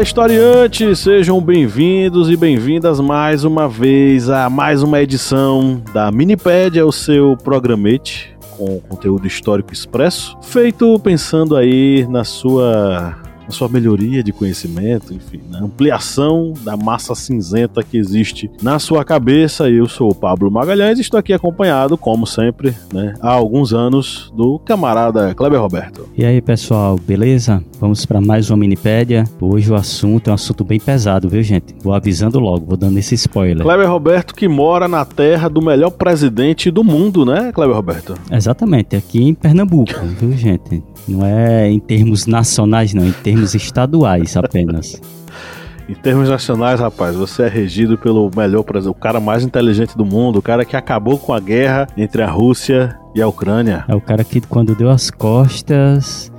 Olá, historiantes! Sejam bem-vindos e bem-vindas mais uma vez a mais uma edição da Minipédia, o seu programete com conteúdo histórico expresso, feito pensando aí na sua na sua melhoria de conhecimento, enfim, na ampliação da massa cinzenta que existe na sua cabeça. Eu sou o Pablo Magalhães e estou aqui acompanhado, como sempre, né, há alguns anos, do camarada Kleber Roberto. E aí, pessoal, beleza? Vamos para mais uma minipédia. Hoje o assunto é um assunto bem pesado, viu, gente? Vou avisando logo, vou dando esse spoiler. Kleber Roberto que mora na terra do melhor presidente do mundo, né, Kleber Roberto? Exatamente, aqui em Pernambuco, viu, gente? Não é em termos nacionais, não, em termos estaduais apenas. Em termos nacionais, rapaz, você é regido pelo melhor presidente, o cara mais inteligente do mundo, o cara que acabou com a guerra entre a Rússia e a Ucrânia. É o cara que, quando deu as costas,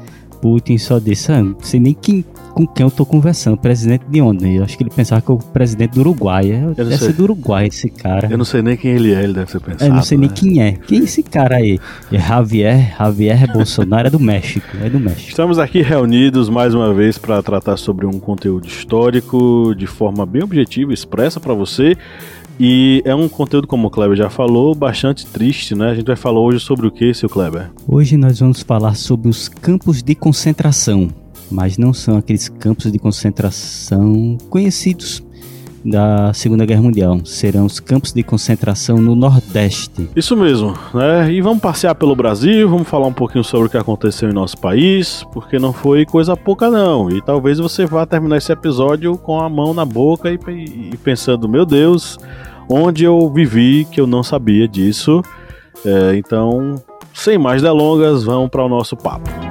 Putin só disse: ah, não sei nem quem, com quem eu tô conversando. Presidente de onde? Eu acho que ele pensava que é o presidente do Uruguai. É, deve ser do Uruguai esse cara. Eu não sei nem quem ele é, ele deve ser pensado. Eu não sei né? nem quem é. Quem é esse cara aí? É Javier, Javier Bolsonaro é do México. É do México. Estamos aqui reunidos mais uma vez para tratar sobre um conteúdo histórico de forma bem objetiva, expressa para você. E é um conteúdo, como o Kleber já falou, bastante triste, né? A gente vai falar hoje sobre o que, seu Kleber? Hoje nós vamos falar sobre os campos de concentração mas não são aqueles campos de concentração conhecidos da Segunda Guerra Mundial. Serão os campos de concentração no Nordeste. Isso mesmo, né? E vamos passear pelo Brasil, vamos falar um pouquinho sobre o que aconteceu em nosso país, porque não foi coisa pouca não. E talvez você vá terminar esse episódio com a mão na boca e, e pensando, meu Deus, onde eu vivi que eu não sabia disso. É, então, sem mais delongas, vamos para o nosso papo.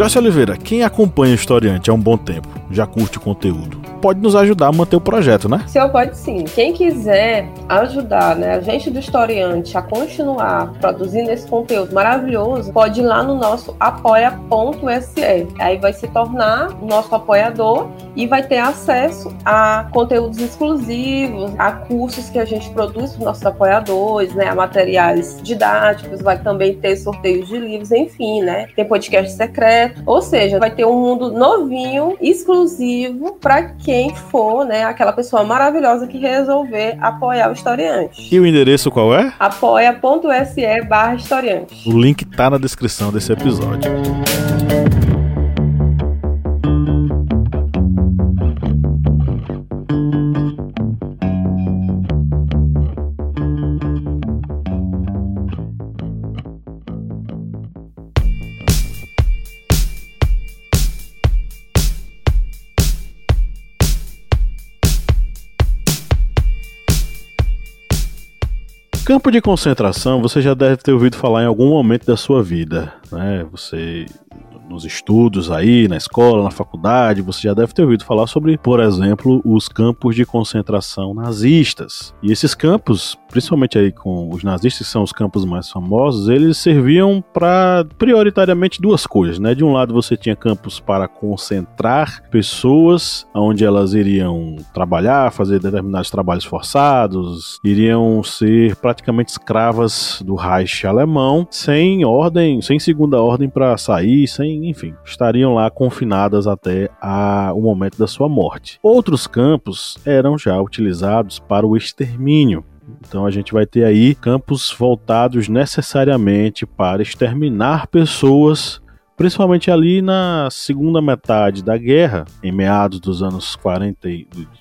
Joyce Oliveira, quem acompanha o Historiante há um bom tempo, já curte o conteúdo, pode nos ajudar a manter o projeto, né? Senhor, pode sim. Quem quiser ajudar né, a gente do Historiante a continuar produzindo esse conteúdo maravilhoso, pode ir lá no nosso apoia.se. Aí vai se tornar nosso apoiador e vai ter acesso a conteúdos exclusivos, a cursos que a gente produz para os nossos apoiadores, né, a materiais didáticos, vai também ter sorteios de livros, enfim, né? Tem podcast secreto, ou seja, vai ter um mundo novinho, exclusivo para quem for, né, aquela pessoa maravilhosa que resolver apoiar o historiante. E o endereço qual é? apoia.se barra historiante. O link tá na descrição desse episódio. Campo de concentração você já deve ter ouvido falar em algum momento da sua vida, né? Você nos estudos aí, na escola, na faculdade, você já deve ter ouvido falar sobre, por exemplo, os campos de concentração nazistas. E esses campos, principalmente aí com os nazistas, que são os campos mais famosos, eles serviam para prioritariamente duas coisas, né? De um lado você tinha campos para concentrar pessoas, onde elas iriam trabalhar, fazer determinados trabalhos forçados, iriam ser praticamente escravas do Reich alemão, sem ordem, sem segunda ordem para sair, sem enfim, estariam lá confinadas até a, o momento da sua morte. Outros campos eram já utilizados para o extermínio. Então a gente vai ter aí campos voltados necessariamente para exterminar pessoas principalmente ali na segunda metade da guerra, em meados dos anos 40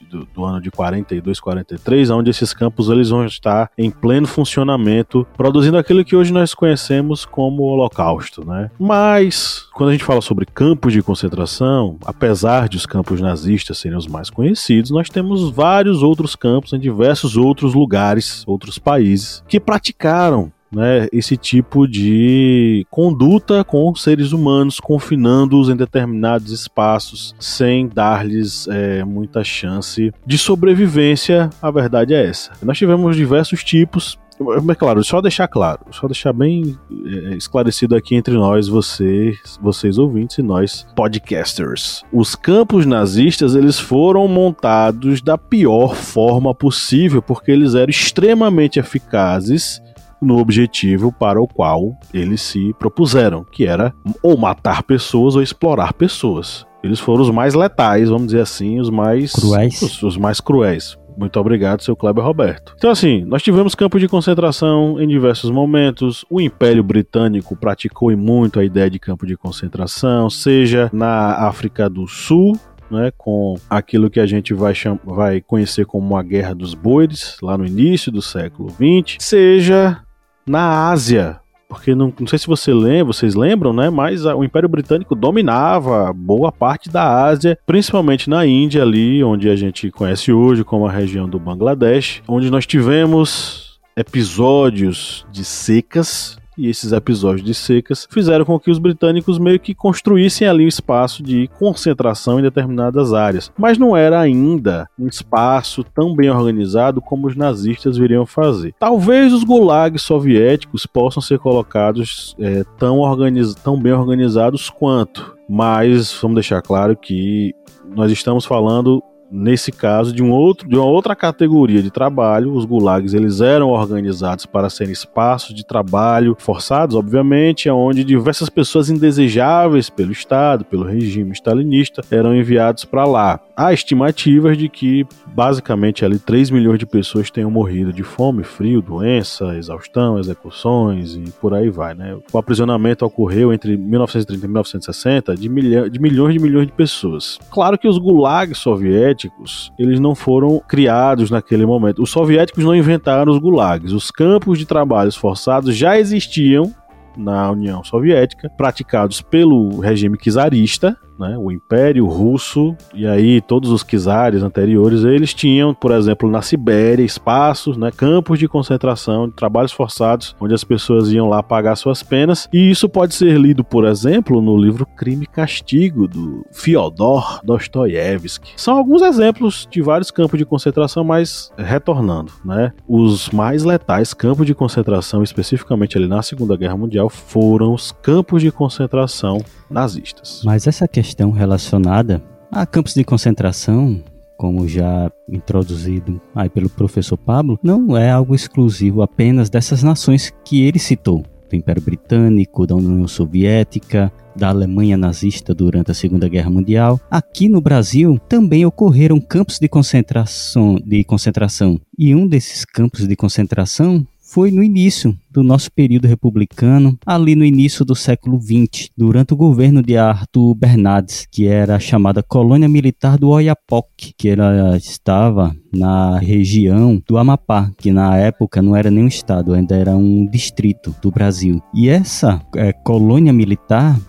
do, do, ano de 42, 43, onde esses campos eles vão estar em pleno funcionamento, produzindo aquilo que hoje nós conhecemos como Holocausto, né? Mas quando a gente fala sobre campos de concentração, apesar de os campos nazistas serem os mais conhecidos, nós temos vários outros campos em diversos outros lugares, outros países que praticaram né, esse tipo de conduta com seres humanos, confinando-os em determinados espaços sem dar-lhes é, muita chance de sobrevivência. A verdade é essa. Nós tivemos diversos tipos, mas claro, só deixar claro, só deixar bem é, esclarecido aqui entre nós, vocês, vocês ouvintes e nós podcasters. Os campos nazistas, eles foram montados da pior forma possível, porque eles eram extremamente eficazes no objetivo para o qual eles se propuseram, que era ou matar pessoas ou explorar pessoas. Eles foram os mais letais, vamos dizer assim, os mais cruéis. Os, os mais cruéis. Muito obrigado, seu Kleber Roberto. Então, assim, nós tivemos campos de concentração em diversos momentos. O Império Britânico praticou muito a ideia de campo de concentração, seja na África do Sul, né, com aquilo que a gente vai, vai conhecer como a Guerra dos Boeres, lá no início do século XX, seja na Ásia. Porque não, não sei se você lembra, vocês lembram, né? Mas o Império Britânico dominava boa parte da Ásia, principalmente na Índia, ali onde a gente conhece hoje como a região do Bangladesh, onde nós tivemos episódios de secas e esses episódios de secas fizeram com que os britânicos meio que construíssem ali um espaço de concentração em determinadas áreas. Mas não era ainda um espaço tão bem organizado como os nazistas viriam fazer. Talvez os gulags soviéticos possam ser colocados é, tão, organiz... tão bem organizados quanto, mas vamos deixar claro que nós estamos falando nesse caso de um outro de uma outra categoria de trabalho os gulags eles eram organizados para serem espaços de trabalho forçados obviamente onde diversas pessoas indesejáveis pelo estado pelo regime stalinista eram enviados para lá. Há estimativas de que basicamente ali 3 milhões de pessoas tenham morrido de fome frio doença exaustão execuções e por aí vai né? O aprisionamento ocorreu entre 1930 e 1960 de, milha, de milhões de milhões de pessoas. Claro que os gulags soviéticos soviéticos, eles não foram criados naquele momento. Os soviéticos não inventaram os gulags. Os campos de trabalhos forçados já existiam na União Soviética, praticados pelo regime czarista, né, o Império Russo, e aí todos os czares anteriores, eles tinham, por exemplo, na Sibéria, espaços, né, campos de concentração, de trabalhos forçados, onde as pessoas iam lá pagar suas penas, e isso pode ser lido, por exemplo, no livro Crime e Castigo, do Fyodor Dostoiévski. São alguns exemplos de vários campos de concentração, mas retornando, né, os mais letais campos de concentração, especificamente ali na Segunda Guerra Mundial, foram os campos de concentração nazistas. Mas essa questão relacionada a campos de concentração, como já introduzido aí pelo professor Pablo, não é algo exclusivo apenas dessas nações que ele citou, do Império Britânico, da União Soviética, da Alemanha nazista durante a Segunda Guerra Mundial. Aqui no Brasil também ocorreram campos de concentração, de concentração, e um desses campos de concentração foi no início do nosso período republicano, ali no início do século XX, durante o governo de Arthur Bernardes, que era a chamada colônia militar do Oiapoque, que ela estava na região do Amapá, que na época não era nem um estado, ainda era um distrito do Brasil. E essa é, colônia militar,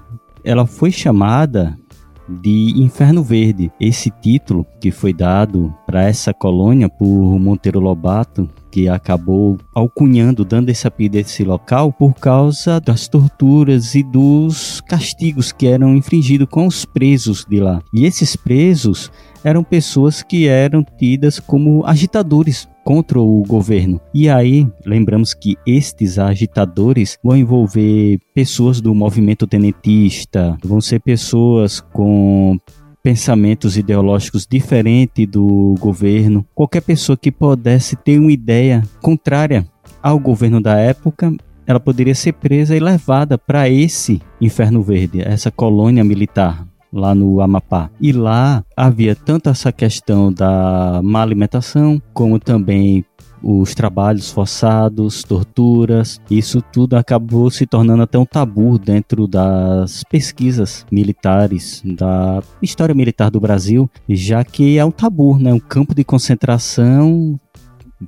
ela foi chamada de Inferno Verde. Esse título que foi dado para essa colônia por Monteiro Lobato, que acabou alcunhando, dando esse apelido a esse local por causa das torturas e dos castigos que eram infringidos com os presos de lá. E esses presos eram pessoas que eram tidas como agitadores contra o governo. E aí, lembramos que estes agitadores vão envolver pessoas do movimento tenentista, vão ser pessoas com pensamentos ideológicos diferentes do governo, qualquer pessoa que pudesse ter uma ideia contrária ao governo da época, ela poderia ser presa e levada para esse Inferno Verde, essa colônia militar lá no Amapá. E lá havia tanto essa questão da má alimentação, como também os trabalhos forçados, torturas, isso tudo acabou se tornando até um tabu dentro das pesquisas militares da história militar do Brasil, já que é um tabu, né? Um campo de concentração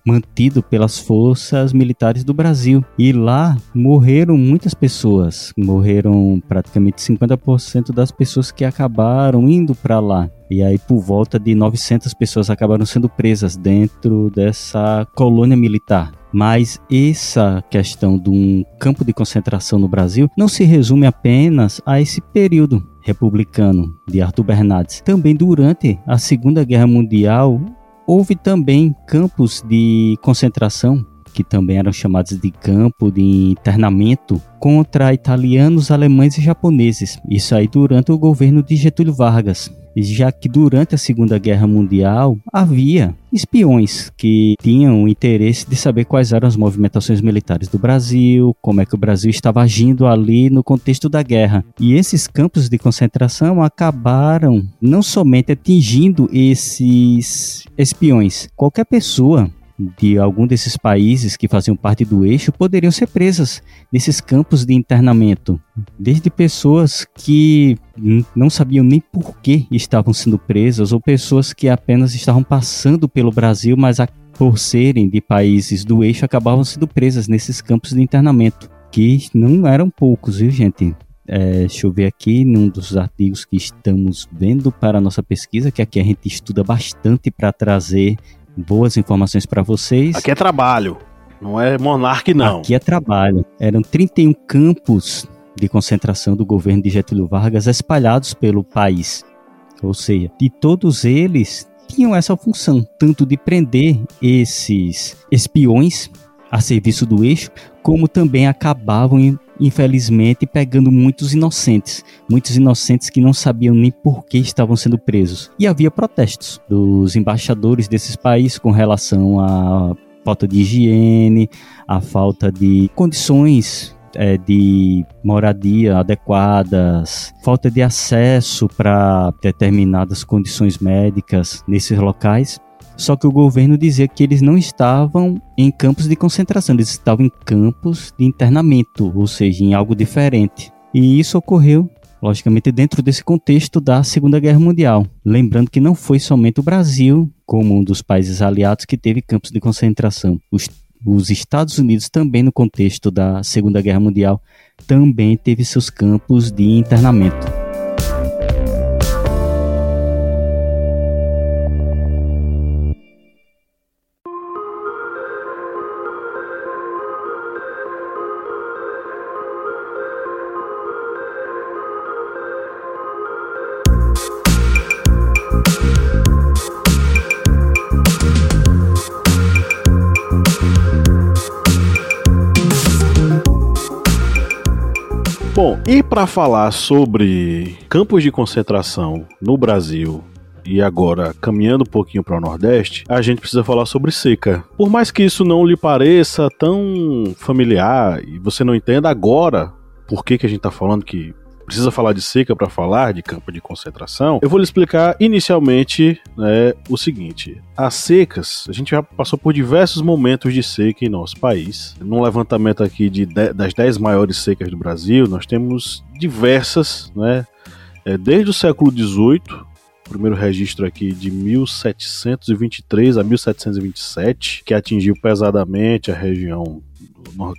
mantido pelas forças militares do Brasil. E lá morreram muitas pessoas, morreram praticamente 50% das pessoas que acabaram indo para lá. E aí, por volta de 900 pessoas acabaram sendo presas dentro dessa colônia militar. Mas essa questão de um campo de concentração no Brasil não se resume apenas a esse período republicano de Arthur Bernardes. Também durante a Segunda Guerra Mundial, Houve também campos de concentração, que também eram chamados de campo de internamento, contra italianos, alemães e japoneses. Isso aí durante o governo de Getúlio Vargas já que durante a Segunda Guerra Mundial havia espiões que tinham interesse de saber quais eram as movimentações militares do Brasil, como é que o Brasil estava agindo ali no contexto da guerra. E esses campos de concentração acabaram não somente atingindo esses espiões, qualquer pessoa de algum desses países que faziam parte do eixo poderiam ser presas nesses campos de internamento. Desde pessoas que não sabiam nem por que estavam sendo presas, ou pessoas que apenas estavam passando pelo Brasil, mas por serem de países do eixo acabavam sendo presas nesses campos de internamento, que não eram poucos, viu, gente? É, deixa eu ver aqui num dos artigos que estamos vendo para a nossa pesquisa, que aqui a gente estuda bastante para trazer boas informações para vocês. Aqui é trabalho, não é monarque não. Aqui é trabalho. Eram 31 campos de concentração do governo de Getúlio Vargas espalhados pelo país. Ou seja, de todos eles tinham essa função, tanto de prender esses espiões a serviço do eixo, como também acabavam infelizmente, pegando muitos inocentes, muitos inocentes que não sabiam nem por que estavam sendo presos. E havia protestos dos embaixadores desses países com relação à falta de higiene, à falta de condições é, de moradia adequadas, falta de acesso para determinadas condições médicas nesses locais. Só que o governo dizia que eles não estavam em campos de concentração, eles estavam em campos de internamento, ou seja, em algo diferente. E isso ocorreu, logicamente, dentro desse contexto da Segunda Guerra Mundial. Lembrando que não foi somente o Brasil, como um dos países aliados, que teve campos de concentração. Os, os Estados Unidos, também no contexto da Segunda Guerra Mundial, também teve seus campos de internamento. Para falar sobre campos de concentração no Brasil e agora caminhando um pouquinho para o Nordeste, a gente precisa falar sobre seca. Por mais que isso não lhe pareça tão familiar e você não entenda agora por que, que a gente está falando que precisa falar de seca para falar de campo de concentração, eu vou lhe explicar inicialmente né, o seguinte: as secas, a gente já passou por diversos momentos de seca em nosso país. Num levantamento aqui de, de das 10 maiores secas do Brasil, nós temos diversas, né? É, desde o século XVIII, primeiro registro aqui de 1723 a 1727, que atingiu pesadamente a região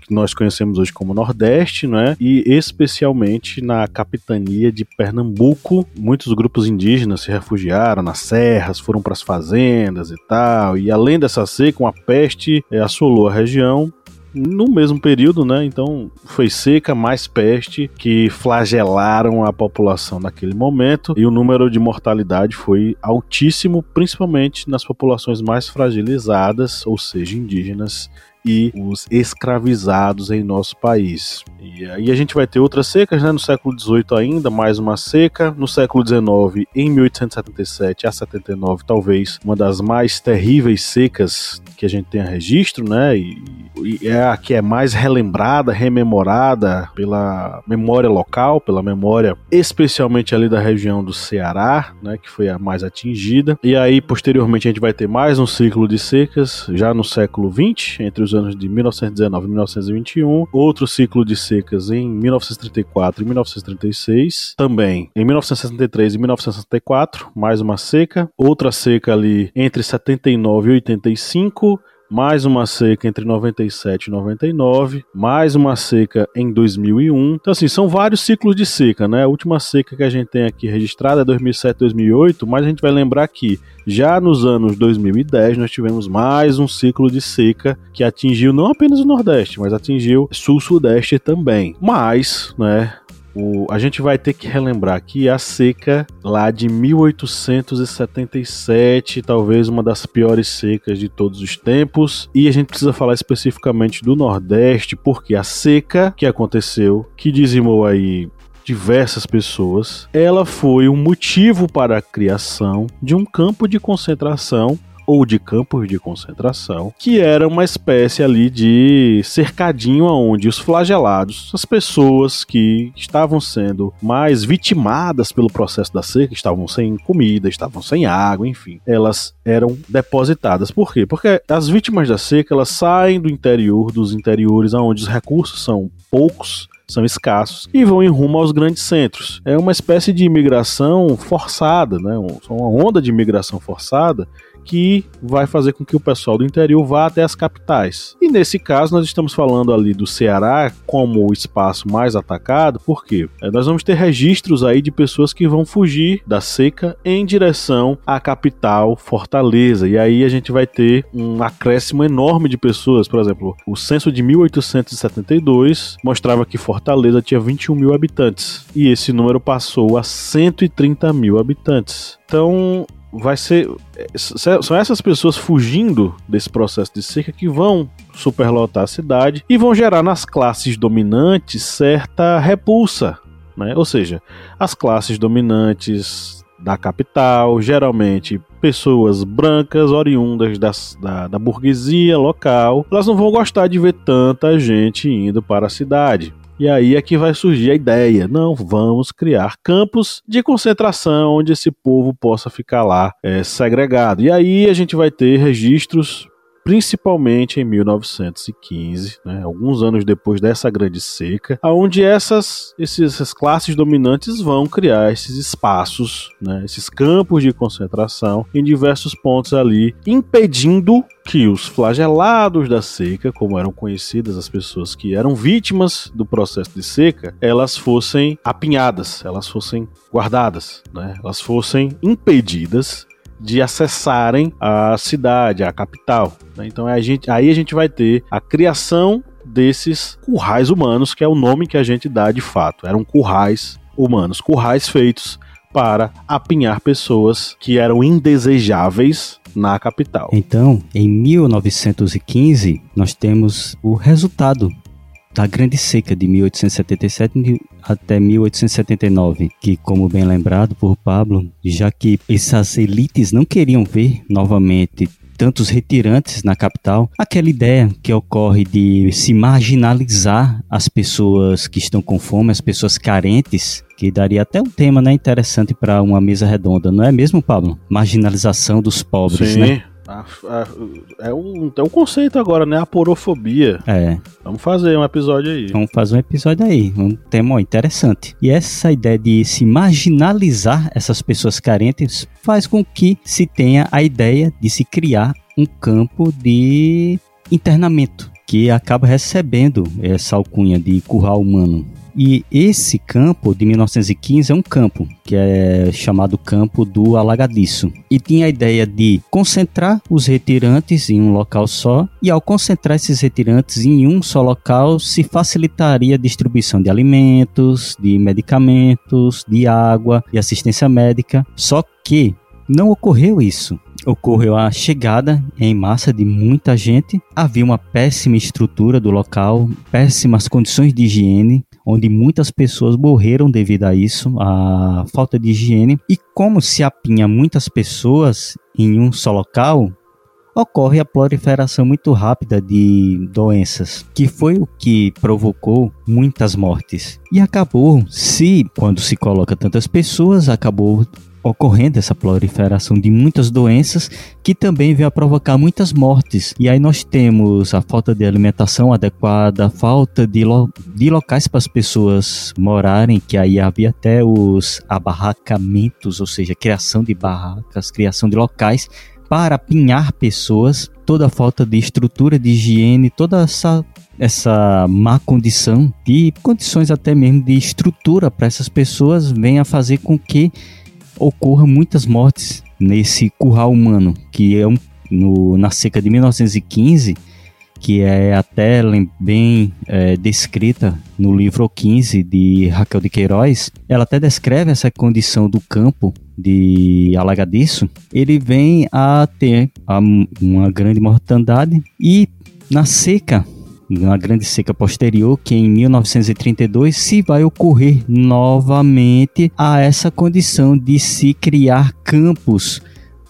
que nós conhecemos hoje como Nordeste, né? E especialmente na capitania de Pernambuco, muitos grupos indígenas se refugiaram nas serras, foram para as fazendas e tal. E além dessa seca, uma peste é, assolou a região no mesmo período, né? Então foi seca mais peste que flagelaram a população naquele momento e o número de mortalidade foi altíssimo, principalmente nas populações mais fragilizadas, ou seja, indígenas e os escravizados em nosso país. E aí a gente vai ter outras secas, né? No século XVIII ainda, mais uma seca. No século XIX, em 1877 a 79, talvez uma das mais terríveis secas que a gente tenha registro, né? E é a que é mais relembrada, rememorada pela memória local, pela memória especialmente ali da região do Ceará, né, que foi a mais atingida. E aí, posteriormente, a gente vai ter mais um ciclo de secas, já no século 20, entre os anos de 1919 e 1921, outro ciclo de secas em 1934 e 1936, também em 1963 e 1964, mais uma seca, outra seca ali entre 79 e 85, mais uma seca entre 97 e 99, mais uma seca em 2001. Então, assim, são vários ciclos de seca, né? A última seca que a gente tem aqui registrada é 2007, 2008, mas a gente vai lembrar que já nos anos 2010 nós tivemos mais um ciclo de seca que atingiu não apenas o Nordeste, mas atingiu Sul-Sudeste também. Mas, né, o, a gente vai ter que relembrar que a seca lá de 1877, talvez uma das piores secas de todos os tempos, e a gente precisa falar especificamente do Nordeste, porque a seca que aconteceu, que dizimou aí diversas pessoas, ela foi um motivo para a criação de um campo de concentração ou de campos de concentração, que era uma espécie ali de cercadinho aonde os flagelados, as pessoas que estavam sendo mais vitimadas pelo processo da seca, estavam sem comida, estavam sem água, enfim, elas eram depositadas. Por quê? Porque as vítimas da seca, elas saem do interior, dos interiores aonde os recursos são poucos, são escassos e vão em rumo aos grandes centros. É uma espécie de imigração forçada, né? uma onda de imigração forçada que vai fazer com que o pessoal do interior vá até as capitais. E nesse caso, nós estamos falando ali do Ceará como o espaço mais atacado, porque é, nós vamos ter registros aí de pessoas que vão fugir da seca em direção à capital Fortaleza. E aí a gente vai ter um acréscimo enorme de pessoas. Por exemplo, o censo de 1872 mostrava que Fortaleza tinha 21 mil habitantes. E esse número passou a 130 mil habitantes. Então, vai ser. São essas pessoas fugindo desse processo de seca que vão superlotar a cidade e vão gerar nas classes dominantes certa repulsa. Né? Ou seja, as classes dominantes da capital, geralmente pessoas brancas oriundas das, da, da burguesia local, elas não vão gostar de ver tanta gente indo para a cidade. E aí é que vai surgir a ideia: não, vamos criar campos de concentração onde esse povo possa ficar lá é, segregado. E aí a gente vai ter registros principalmente em 1915, né, alguns anos depois dessa grande seca, aonde essas, esses, essas classes dominantes vão criar esses espaços, né, esses campos de concentração em diversos pontos ali, impedindo que os flagelados da seca, como eram conhecidas as pessoas que eram vítimas do processo de seca, elas fossem apinhadas, elas fossem guardadas, né, elas fossem impedidas de acessarem a cidade, a capital. Né? Então a gente, aí a gente vai ter a criação desses currais humanos, que é o nome que a gente dá de fato. Eram currais humanos, currais feitos para apinhar pessoas que eram indesejáveis na capital. Então, em 1915, nós temos o resultado da Grande Seca de 1877 até 1879, que, como bem lembrado por Pablo, já que essas elites não queriam ver novamente tantos retirantes na capital, aquela ideia que ocorre de se marginalizar as pessoas que estão com fome, as pessoas carentes, que daria até um tema né, interessante para uma mesa redonda, não é mesmo, Pablo? Marginalização dos pobres, Sim. né? A, a, é, um, é um conceito agora, né? A porofobia. É. Vamos fazer um episódio aí. Vamos fazer um episódio aí. Um tema interessante. E essa ideia de se marginalizar essas pessoas carentes faz com que se tenha a ideia de se criar um campo de internamento que acaba recebendo essa alcunha de curral humano. E esse campo de 1915 é um campo que é chamado Campo do Alagadiço. E tinha a ideia de concentrar os retirantes em um local só, e ao concentrar esses retirantes em um só local, se facilitaria a distribuição de alimentos, de medicamentos, de água, de assistência médica. Só que não ocorreu isso ocorreu a chegada em massa de muita gente. Havia uma péssima estrutura do local, péssimas condições de higiene, onde muitas pessoas morreram devido a isso, a falta de higiene. E como se apinha muitas pessoas em um só local, ocorre a proliferação muito rápida de doenças, que foi o que provocou muitas mortes. E acabou, se quando se coloca tantas pessoas, acabou ocorrendo essa proliferação de muitas doenças que também vem a provocar muitas mortes. E aí nós temos a falta de alimentação adequada, a falta de, lo de locais para as pessoas morarem, que aí havia até os abarracamentos, ou seja, criação de barracas, criação de locais para apinhar pessoas, toda a falta de estrutura de higiene, toda essa essa má condição de condições até mesmo de estrutura para essas pessoas vem a fazer com que ocorram muitas mortes nesse curral humano, que é um, no, na seca de 1915, que é até bem é, descrita no livro 15 de Raquel de Queiroz, ela até descreve essa condição do campo de alagadiço, ele vem a ter uma grande mortandade e na seca na grande seca posterior, que em 1932 se vai ocorrer novamente a essa condição de se criar campos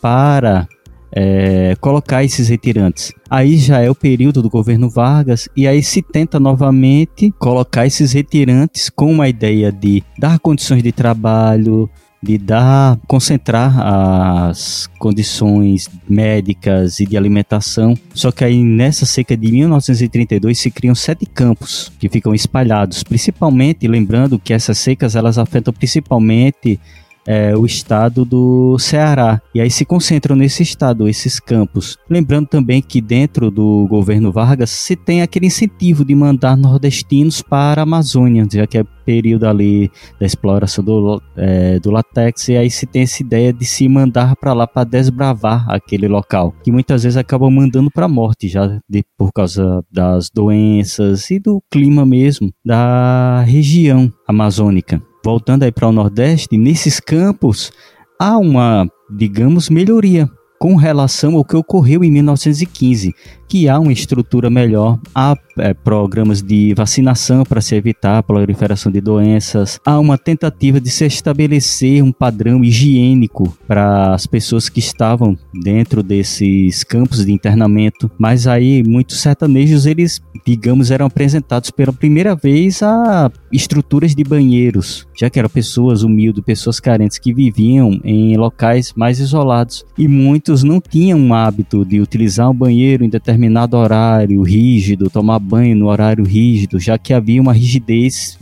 para é, colocar esses retirantes. Aí já é o período do governo Vargas e aí se tenta novamente colocar esses retirantes com uma ideia de dar condições de trabalho, de dar, concentrar as condições médicas e de alimentação. Só que aí nessa seca de 1932 se criam sete campos que ficam espalhados, principalmente lembrando que essas secas elas afetam principalmente é, o estado do Ceará. E aí se concentram nesse estado, esses campos. Lembrando também que dentro do governo Vargas se tem aquele incentivo de mandar nordestinos para a Amazônia, já que é período ali da exploração do, é, do latex, e aí se tem essa ideia de se mandar para lá para desbravar aquele local, que muitas vezes acabam mandando para a morte já de, por causa das doenças e do clima mesmo da região amazônica voltando aí para o Nordeste, nesses campos há uma, digamos, melhoria com relação ao que ocorreu em 1915, que há uma estrutura melhor, há é, programas de vacinação para se evitar a proliferação de doenças, há uma tentativa de se estabelecer um padrão higiênico para as pessoas que estavam dentro desses campos de internamento, mas aí muitos sertanejos eles digamos, eram apresentados pela primeira vez a estruturas de banheiros, já que eram pessoas humildes, pessoas carentes que viviam em locais mais isolados. E muitos não tinham o hábito de utilizar um banheiro em determinado horário rígido, tomar banho no horário rígido, já que havia uma rigidez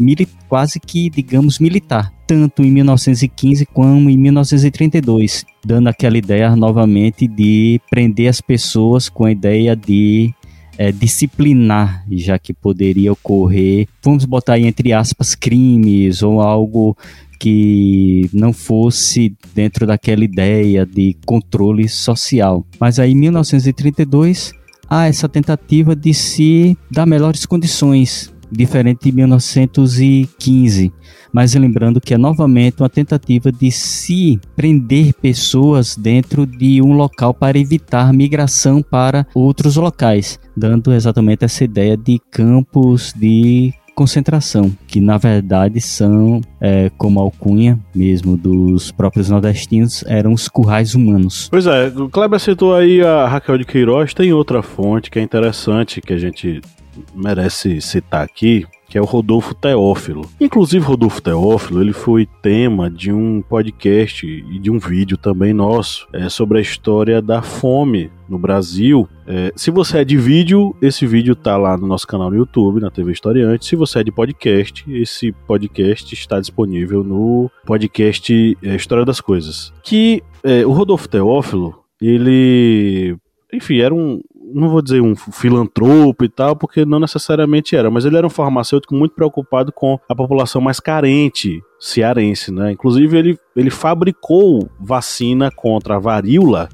quase que, digamos, militar tanto em 1915 como em 1932, dando aquela ideia novamente de prender as pessoas com a ideia de é, disciplinar, já que poderia ocorrer, vamos botar aí entre aspas, crimes ou algo que não fosse dentro daquela ideia de controle social. Mas aí em 1932 há essa tentativa de se dar melhores condições, diferente de 1915 mas lembrando que é novamente uma tentativa de se prender pessoas dentro de um local para evitar migração para outros locais, dando exatamente essa ideia de campos de concentração, que na verdade são, é, como alcunha mesmo dos próprios nordestinos, eram os currais humanos. Pois é, o Kleber citou aí a Raquel de Queiroz, tem outra fonte que é interessante, que a gente merece citar aqui, que é o Rodolfo Teófilo. Inclusive, Rodolfo Teófilo, ele foi tema de um podcast e de um vídeo também nosso é, sobre a história da fome no Brasil. É, se você é de vídeo, esse vídeo tá lá no nosso canal no YouTube, na TV Historiante. Se você é de podcast, esse podcast está disponível no podcast é, História das Coisas. Que é, o Rodolfo Teófilo, ele enfim, era um, não vou dizer um filantropo e tal, porque não necessariamente era, mas ele era um farmacêutico muito preocupado com a população mais carente cearense, né? Inclusive ele, ele fabricou vacina contra a varíola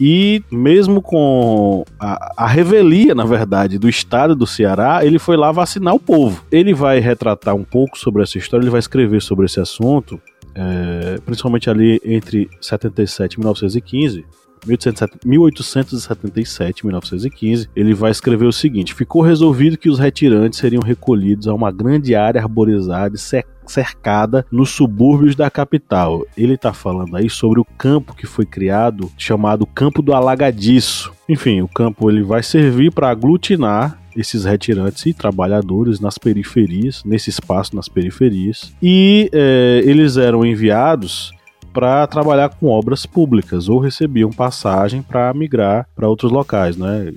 e mesmo com a, a, revelia, na verdade, do estado do Ceará, ele foi lá vacinar o povo. Ele vai retratar um pouco sobre essa história, ele vai escrever sobre esse assunto, é, principalmente ali entre 77 e 1915 1877, 1915, ele vai escrever o seguinte: Ficou resolvido que os retirantes seriam recolhidos a uma grande área arborizada e cercada nos subúrbios da capital. Ele está falando aí sobre o campo que foi criado, chamado Campo do Alagadiço. Enfim, o campo ele vai servir para aglutinar esses retirantes e trabalhadores nas periferias, nesse espaço nas periferias, e é, eles eram enviados para trabalhar com obras públicas ou recebiam passagem para migrar para outros locais, né?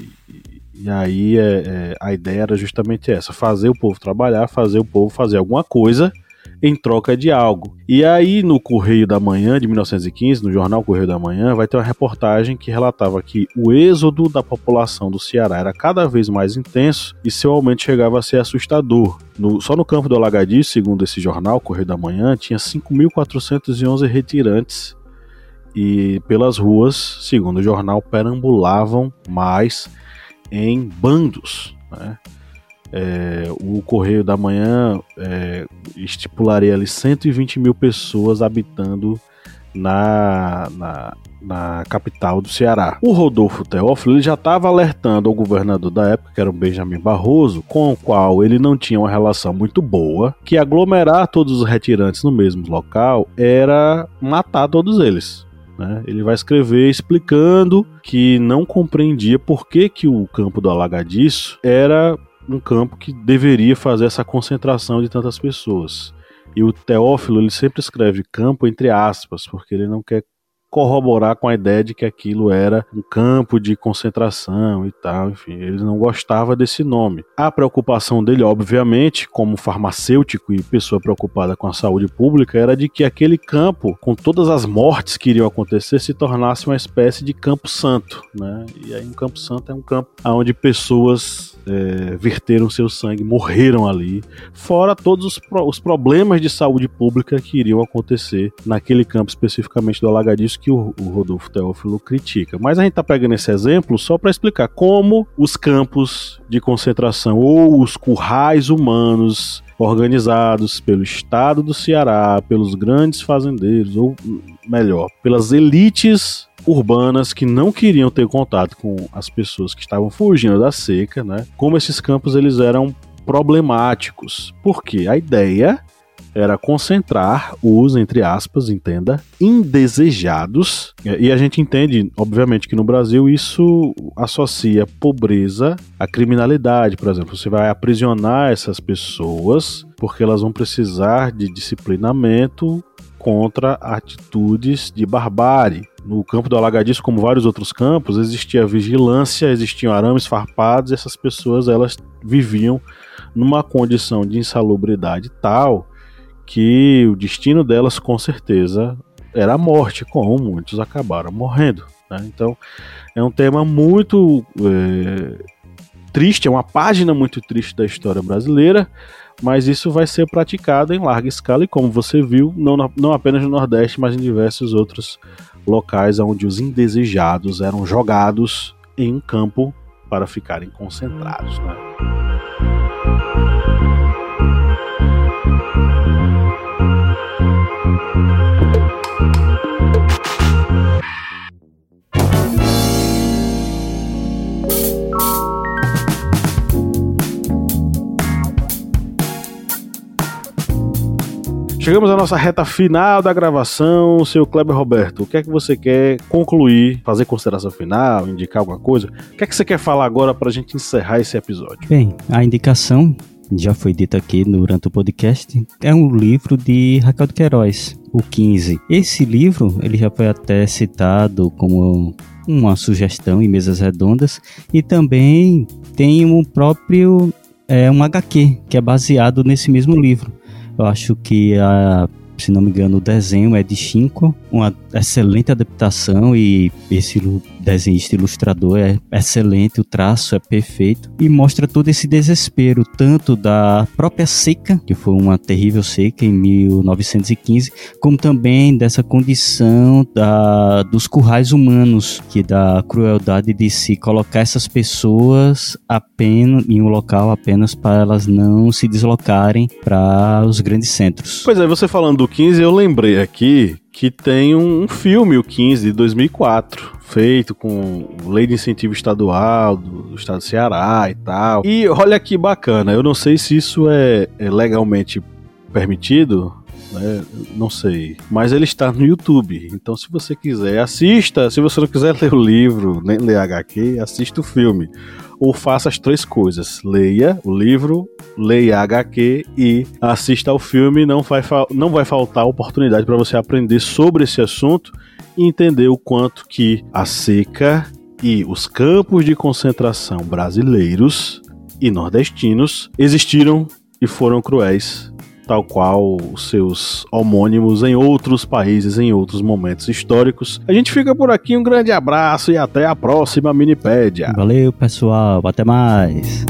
E, aí é, é, a ideia era justamente essa: fazer o povo trabalhar, fazer o povo fazer alguma coisa em troca de algo. E aí, no Correio da Manhã de 1915, no jornal Correio da Manhã, vai ter uma reportagem que relatava que o êxodo da população do Ceará era cada vez mais intenso e seu aumento chegava a ser assustador. No, só no campo do Alagadiço, segundo esse jornal, Correio da Manhã, tinha 5.411 retirantes e pelas ruas, segundo o jornal, perambulavam mais em bandos. Né? É, o Correio da Manhã é, estipularia ali 120 mil pessoas habitando na, na, na capital do Ceará. O Rodolfo Teófilo já estava alertando ao governador da época, que era o Benjamin Barroso, com o qual ele não tinha uma relação muito boa, que aglomerar todos os retirantes no mesmo local era matar todos eles. Né? Ele vai escrever explicando que não compreendia por que, que o campo do Alagadiço era um campo que deveria fazer essa concentração de tantas pessoas. E o Teófilo ele sempre escreve campo entre aspas, porque ele não quer corroborar com a ideia de que aquilo era um campo de concentração e tal, enfim, ele não gostava desse nome. A preocupação dele, obviamente, como farmacêutico e pessoa preocupada com a saúde pública, era de que aquele campo, com todas as mortes que iriam acontecer, se tornasse uma espécie de campo santo, né? E aí um campo santo é um campo onde pessoas é, verteram seu sangue, morreram ali, fora todos os, pro os problemas de saúde pública que iriam acontecer naquele campo especificamente do Alagadiço que o, o Rodolfo Teófilo critica. Mas a gente está pegando esse exemplo só para explicar como os campos de concentração ou os currais humanos organizados pelo Estado do Ceará, pelos grandes fazendeiros, ou melhor, pelas elites urbanas que não queriam ter contato com as pessoas que estavam fugindo da seca, né? Como esses campos eles eram problemáticos, porque a ideia era concentrar os, entre aspas, entenda, indesejados. E a gente entende, obviamente, que no Brasil isso associa pobreza à criminalidade, por exemplo. Você vai aprisionar essas pessoas porque elas vão precisar de disciplinamento contra atitudes de barbárie. No campo do Alagadiço, como vários outros campos, existia vigilância, existiam arames farpados, e essas pessoas elas viviam numa condição de insalubridade tal que o destino delas com certeza era a morte, como muitos acabaram morrendo. Né? Então é um tema muito é, triste, é uma página muito triste da história brasileira, mas isso vai ser praticado em larga escala e como você viu, não, não apenas no Nordeste, mas em diversos outros locais onde os indesejados eram jogados em um campo para ficarem concentrados. Né? Chegamos à nossa reta final da gravação. Seu Kleber Roberto, o que é que você quer concluir, fazer consideração final, indicar alguma coisa? O que é que você quer falar agora para a gente encerrar esse episódio? Bem, a indicação já foi dita aqui durante o podcast, é um livro de Raquel de Queiroz, o 15. Esse livro, ele já foi até citado como uma sugestão em mesas redondas e também tem um próprio é um HQ que é baseado nesse mesmo livro. Eu acho que a se não me engano, o desenho é de Shinko, uma excelente adaptação e esse desenhista ilustrador é excelente, o traço é perfeito e mostra todo esse desespero, tanto da própria seca, que foi uma terrível seca em 1915, como também dessa condição da, dos currais humanos, que da crueldade de se colocar essas pessoas apenas em um local apenas para elas não se deslocarem para os grandes centros. Pois é, você falando do 15, eu lembrei aqui que tem um filme, o 15, de 2004, feito com lei de incentivo estadual do, estado do Ceará e tal. E olha que bacana, eu não sei se isso é, é legalmente permitido, né? Não sei. Mas ele está no YouTube. Então, se você quiser, assista. Se você não quiser ler o livro, nem ler HQ, assista o filme. Ou faça as três coisas: leia o livro, leia HQ e assista ao filme. Não vai, não vai faltar oportunidade para você aprender sobre esse assunto e entender o quanto que a seca e os campos de concentração brasileiros e nordestinos existiram e foram cruéis tal qual os seus homônimos em outros países, em outros momentos históricos. A gente fica por aqui, um grande abraço e até a próxima Minipédia. Valeu, pessoal, até mais.